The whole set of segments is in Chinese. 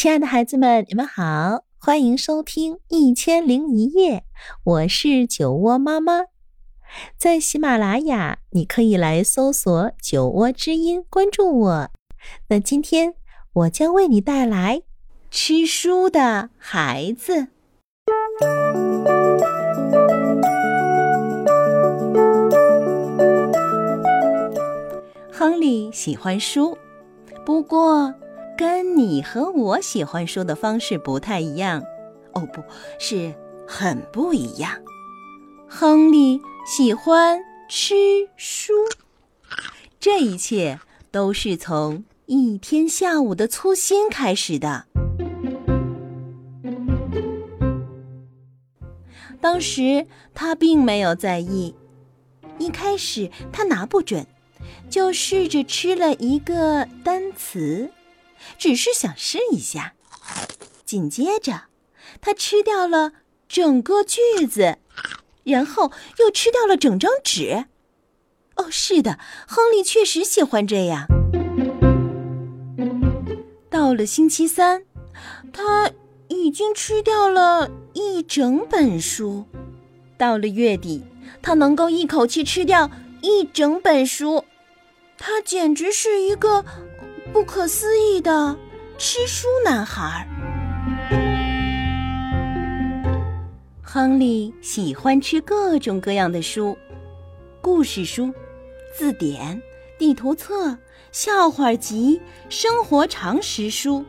亲爱的孩子们，你们好，欢迎收听《一千零一夜》，我是酒窝妈妈。在喜马拉雅，你可以来搜索“酒窝之音”，关注我。那今天我将为你带来吃书的孩子。亨利喜欢书，不过。跟你和我喜欢说的方式不太一样，哦，不是很不一样。亨利喜欢吃书，这一切都是从一天下午的粗心开始的。当时他并没有在意，一开始他拿不准，就试着吃了一个单词。只是想试一下，紧接着，他吃掉了整个句子，然后又吃掉了整张纸。哦，是的，亨利确实喜欢这样。到了星期三，他已经吃掉了一整本书。到了月底，他能够一口气吃掉一整本书，他简直是一个。不可思议的吃书男孩。亨利喜欢吃各种各样的书：故事书、字典、地图册、笑话集、生活常识书，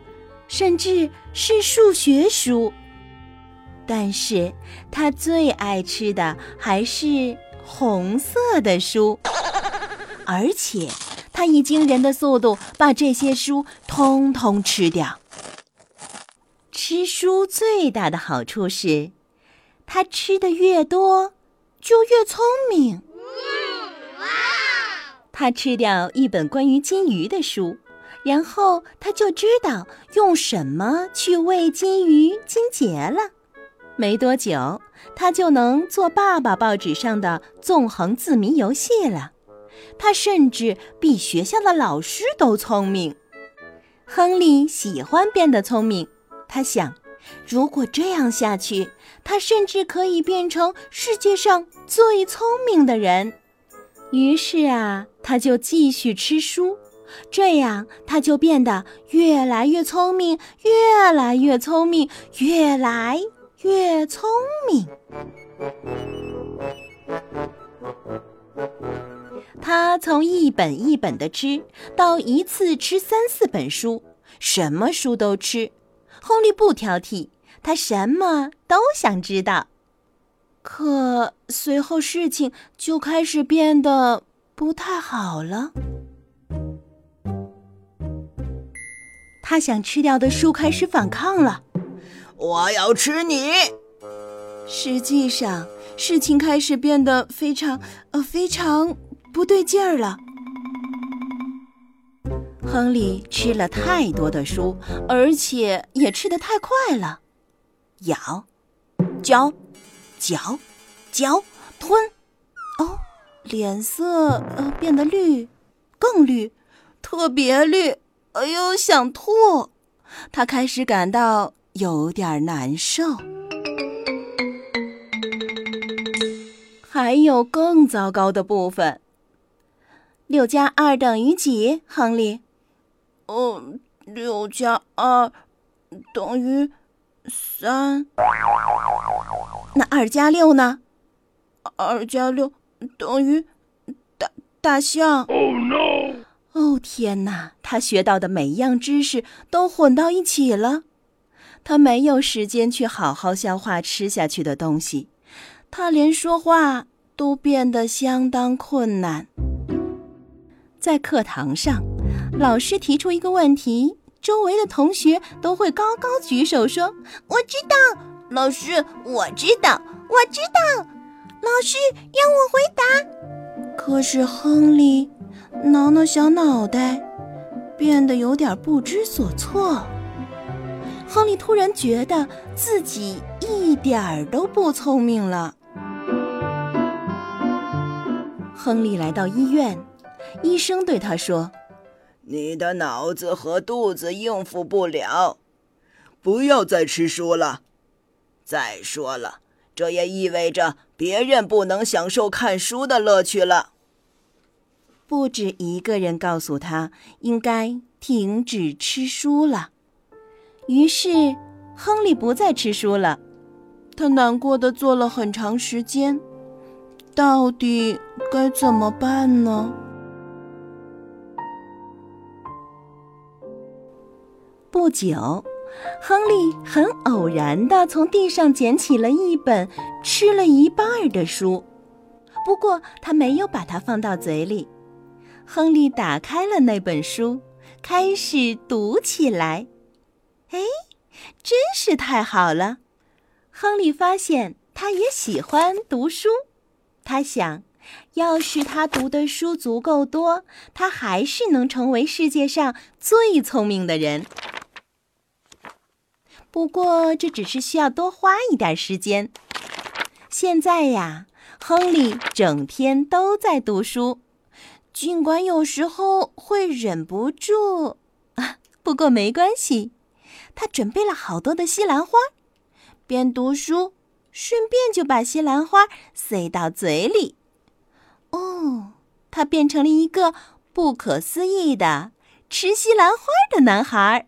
甚至是数学书。但是他最爱吃的还是红色的书，而且。他以惊人的速度把这些书通通吃掉。吃书最大的好处是，他吃的越多，就越聪明。他吃掉一本关于金鱼的书，然后他就知道用什么去喂金鱼金杰了。没多久，他就能做爸爸报纸上的纵横字谜游戏了。他甚至比学校的老师都聪明。亨利喜欢变得聪明，他想，如果这样下去，他甚至可以变成世界上最聪明的人。于是啊，他就继续吃书，这样他就变得越来越聪明，越来越聪明，越来越聪明。他从一本一本的吃到一次吃三四本书，什么书都吃。亨利不挑剔，他什么都想知道。可随后事情就开始变得不太好了。他想吃掉的书开始反抗了。我要吃你！实际上，事情开始变得非常呃非常。不对劲儿了。亨利吃了太多的书，而且也吃得太快了。咬，嚼，嚼，嚼，吞。哦，脸色呃变得绿，更绿，特别绿。哎呦，想吐！他开始感到有点难受。还有更糟糕的部分。六加二等于几，亨利？哦，六加二等于三。那二加六呢？二加六等于大大象。Oh no！哦天哪，他学到的每一样知识都混到一起了。他没有时间去好好消化吃下去的东西，他连说话都变得相当困难。在课堂上，老师提出一个问题，周围的同学都会高高举手说：“我知道。”老师，我知道，我知道。老师让我回答。可是亨利挠挠小脑袋，变得有点不知所措。亨利突然觉得自己一点儿都不聪明了。亨利来到医院。医生对他说：“你的脑子和肚子应付不了，不要再吃书了。再说了，这也意味着别人不能享受看书的乐趣了。不止一个人告诉他应该停止吃书了。于是，亨利不再吃书了。他难过的坐了很长时间。到底该怎么办呢？不久，亨利很偶然的从地上捡起了一本吃了一半的书，不过他没有把它放到嘴里。亨利打开了那本书，开始读起来。哎，真是太好了！亨利发现他也喜欢读书。他想，要是他读的书足够多，他还是能成为世界上最聪明的人。不过，这只是需要多花一点时间。现在呀，亨利整天都在读书，尽管有时候会忍不住。啊，不过没关系，他准备了好多的西兰花，边读书。顺便就把西兰花塞到嘴里。哦，他变成了一个不可思议的吃西兰花的男孩。